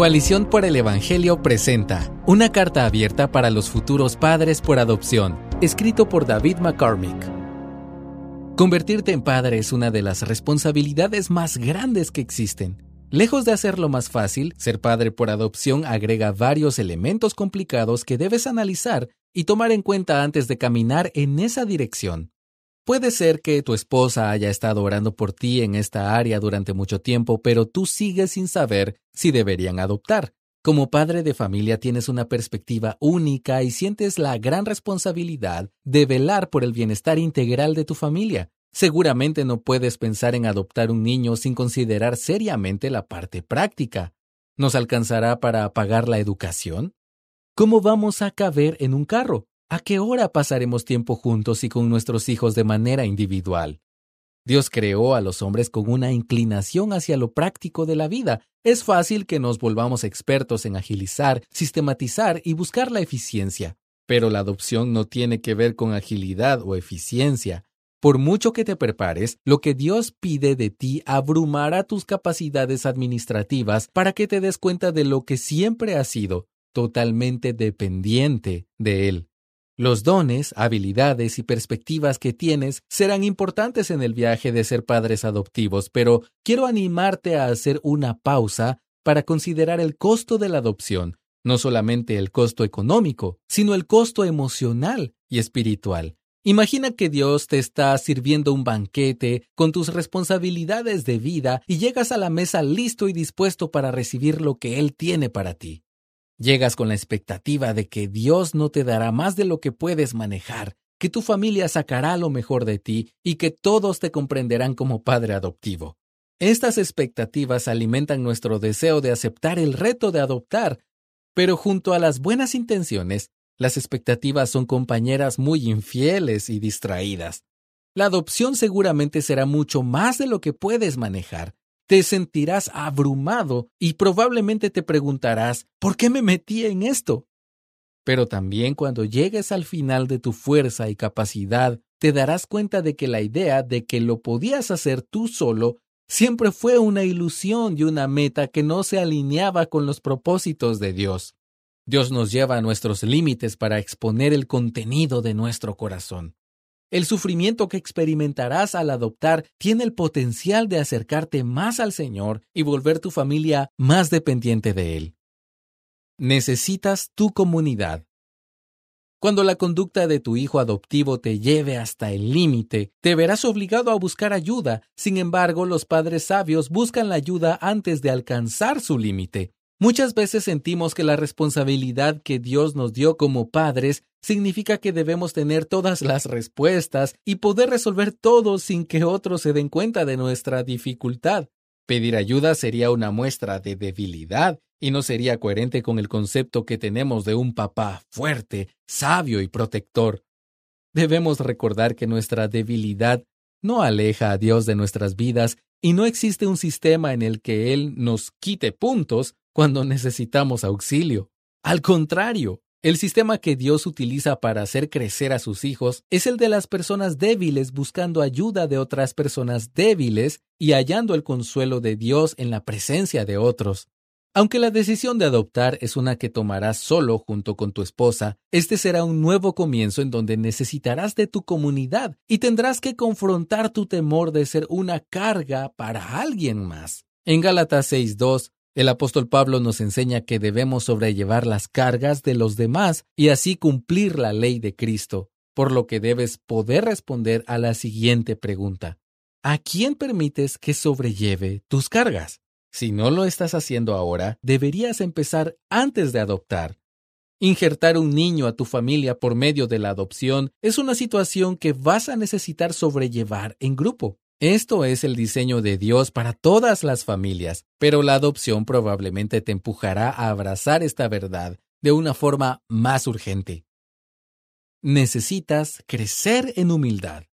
Coalición por el Evangelio presenta una carta abierta para los futuros padres por adopción, escrito por David McCormick. Convertirte en padre es una de las responsabilidades más grandes que existen. Lejos de hacerlo más fácil, ser padre por adopción agrega varios elementos complicados que debes analizar y tomar en cuenta antes de caminar en esa dirección. Puede ser que tu esposa haya estado orando por ti en esta área durante mucho tiempo, pero tú sigues sin saber si deberían adoptar. Como padre de familia tienes una perspectiva única y sientes la gran responsabilidad de velar por el bienestar integral de tu familia. Seguramente no puedes pensar en adoptar un niño sin considerar seriamente la parte práctica. ¿Nos alcanzará para pagar la educación? ¿Cómo vamos a caber en un carro? ¿A qué hora pasaremos tiempo juntos y con nuestros hijos de manera individual? Dios creó a los hombres con una inclinación hacia lo práctico de la vida. Es fácil que nos volvamos expertos en agilizar, sistematizar y buscar la eficiencia. Pero la adopción no tiene que ver con agilidad o eficiencia. Por mucho que te prepares, lo que Dios pide de ti abrumará tus capacidades administrativas para que te des cuenta de lo que siempre has sido, totalmente dependiente de Él. Los dones, habilidades y perspectivas que tienes serán importantes en el viaje de ser padres adoptivos, pero quiero animarte a hacer una pausa para considerar el costo de la adopción, no solamente el costo económico, sino el costo emocional y espiritual. Imagina que Dios te está sirviendo un banquete con tus responsabilidades de vida y llegas a la mesa listo y dispuesto para recibir lo que Él tiene para ti. Llegas con la expectativa de que Dios no te dará más de lo que puedes manejar, que tu familia sacará lo mejor de ti y que todos te comprenderán como padre adoptivo. Estas expectativas alimentan nuestro deseo de aceptar el reto de adoptar, pero junto a las buenas intenciones, las expectativas son compañeras muy infieles y distraídas. La adopción seguramente será mucho más de lo que puedes manejar, te sentirás abrumado y probablemente te preguntarás, ¿por qué me metí en esto? Pero también cuando llegues al final de tu fuerza y capacidad, te darás cuenta de que la idea de que lo podías hacer tú solo siempre fue una ilusión y una meta que no se alineaba con los propósitos de Dios. Dios nos lleva a nuestros límites para exponer el contenido de nuestro corazón. El sufrimiento que experimentarás al adoptar tiene el potencial de acercarte más al Señor y volver tu familia más dependiente de Él. Necesitas tu comunidad. Cuando la conducta de tu hijo adoptivo te lleve hasta el límite, te verás obligado a buscar ayuda. Sin embargo, los padres sabios buscan la ayuda antes de alcanzar su límite. Muchas veces sentimos que la responsabilidad que Dios nos dio como padres significa que debemos tener todas las respuestas y poder resolver todo sin que otros se den cuenta de nuestra dificultad. Pedir ayuda sería una muestra de debilidad y no sería coherente con el concepto que tenemos de un papá fuerte, sabio y protector. Debemos recordar que nuestra debilidad no aleja a Dios de nuestras vidas y no existe un sistema en el que Él nos quite puntos cuando necesitamos auxilio. Al contrario, el sistema que Dios utiliza para hacer crecer a sus hijos es el de las personas débiles buscando ayuda de otras personas débiles y hallando el consuelo de Dios en la presencia de otros. Aunque la decisión de adoptar es una que tomarás solo junto con tu esposa, este será un nuevo comienzo en donde necesitarás de tu comunidad y tendrás que confrontar tu temor de ser una carga para alguien más. En Gálatas 6.2 el apóstol Pablo nos enseña que debemos sobrellevar las cargas de los demás y así cumplir la ley de Cristo, por lo que debes poder responder a la siguiente pregunta. ¿A quién permites que sobrelleve tus cargas? Si no lo estás haciendo ahora, deberías empezar antes de adoptar. Injertar un niño a tu familia por medio de la adopción es una situación que vas a necesitar sobrellevar en grupo. Esto es el diseño de Dios para todas las familias, pero la adopción probablemente te empujará a abrazar esta verdad de una forma más urgente. Necesitas crecer en humildad.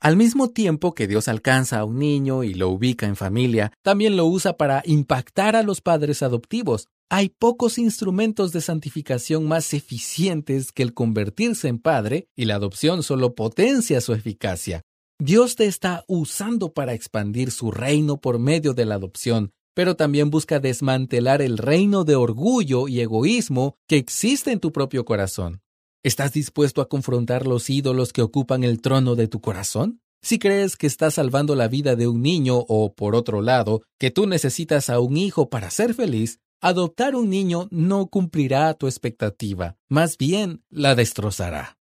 Al mismo tiempo que Dios alcanza a un niño y lo ubica en familia, también lo usa para impactar a los padres adoptivos. Hay pocos instrumentos de santificación más eficientes que el convertirse en padre, y la adopción solo potencia su eficacia. Dios te está usando para expandir su reino por medio de la adopción, pero también busca desmantelar el reino de orgullo y egoísmo que existe en tu propio corazón. ¿Estás dispuesto a confrontar los ídolos que ocupan el trono de tu corazón? Si crees que estás salvando la vida de un niño o, por otro lado, que tú necesitas a un hijo para ser feliz, adoptar un niño no cumplirá tu expectativa, más bien la destrozará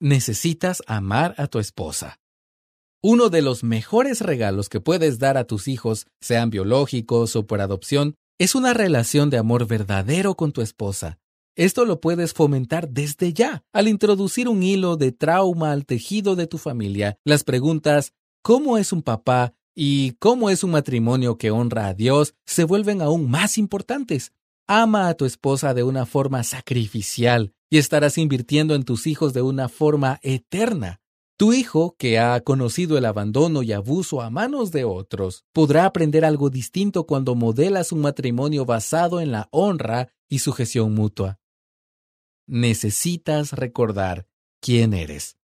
necesitas amar a tu esposa. Uno de los mejores regalos que puedes dar a tus hijos, sean biológicos o por adopción, es una relación de amor verdadero con tu esposa. Esto lo puedes fomentar desde ya, al introducir un hilo de trauma al tejido de tu familia. Las preguntas ¿cómo es un papá? y ¿cómo es un matrimonio que honra a Dios? se vuelven aún más importantes. Ama a tu esposa de una forma sacrificial y estarás invirtiendo en tus hijos de una forma eterna. Tu hijo, que ha conocido el abandono y abuso a manos de otros, podrá aprender algo distinto cuando modelas un matrimonio basado en la honra y sujeción mutua. Necesitas recordar quién eres.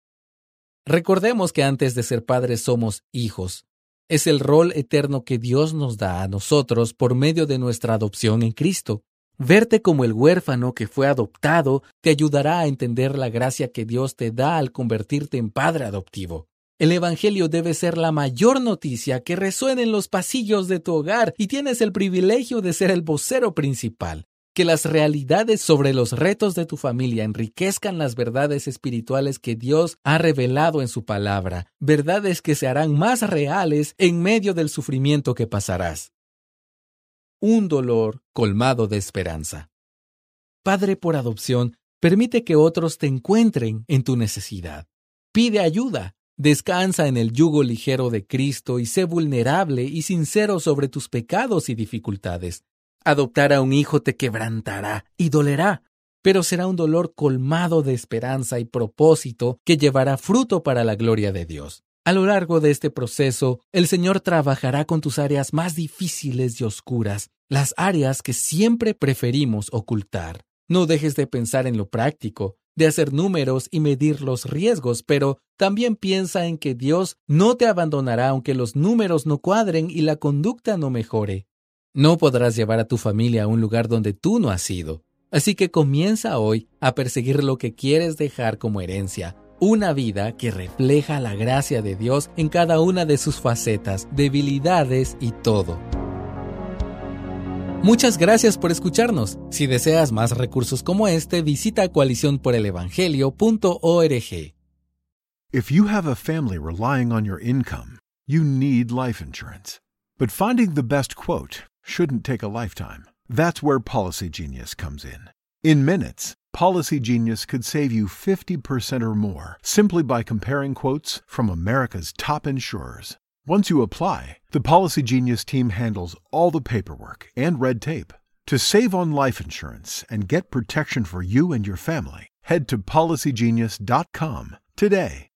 Recordemos que antes de ser padres somos hijos. Es el rol eterno que Dios nos da a nosotros por medio de nuestra adopción en Cristo. Verte como el huérfano que fue adoptado te ayudará a entender la gracia que Dios te da al convertirte en padre adoptivo. El Evangelio debe ser la mayor noticia que resuene en los pasillos de tu hogar y tienes el privilegio de ser el vocero principal. Que las realidades sobre los retos de tu familia enriquezcan las verdades espirituales que Dios ha revelado en su palabra, verdades que se harán más reales en medio del sufrimiento que pasarás un dolor colmado de esperanza. Padre por adopción, permite que otros te encuentren en tu necesidad. Pide ayuda. Descansa en el yugo ligero de Cristo y sé vulnerable y sincero sobre tus pecados y dificultades. Adoptar a un hijo te quebrantará y dolerá, pero será un dolor colmado de esperanza y propósito que llevará fruto para la gloria de Dios. A lo largo de este proceso, el Señor trabajará con tus áreas más difíciles y oscuras, las áreas que siempre preferimos ocultar. No dejes de pensar en lo práctico, de hacer números y medir los riesgos, pero también piensa en que Dios no te abandonará aunque los números no cuadren y la conducta no mejore. No podrás llevar a tu familia a un lugar donde tú no has ido. Así que comienza hoy a perseguir lo que quieres dejar como herencia una vida que refleja la gracia de Dios en cada una de sus facetas, debilidades y todo. Muchas gracias por escucharnos. Si deseas más recursos como este, visita coaliciónporelevangelio.org. If you have a family relying on your income, you need life insurance. But finding the best quote shouldn't take a lifetime. That's where Policy Genius comes in. In minutes, Policy Genius could save you 50% or more simply by comparing quotes from America's top insurers. Once you apply, the Policy Genius team handles all the paperwork and red tape. To save on life insurance and get protection for you and your family, head to policygenius.com today.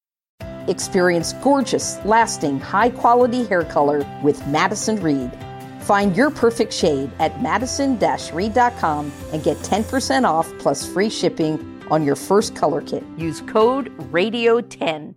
Experience gorgeous, lasting, high quality hair color with Madison Reed. Find your perfect shade at madison-reed.com and get 10% off plus free shipping on your first color kit. Use code RADIO10.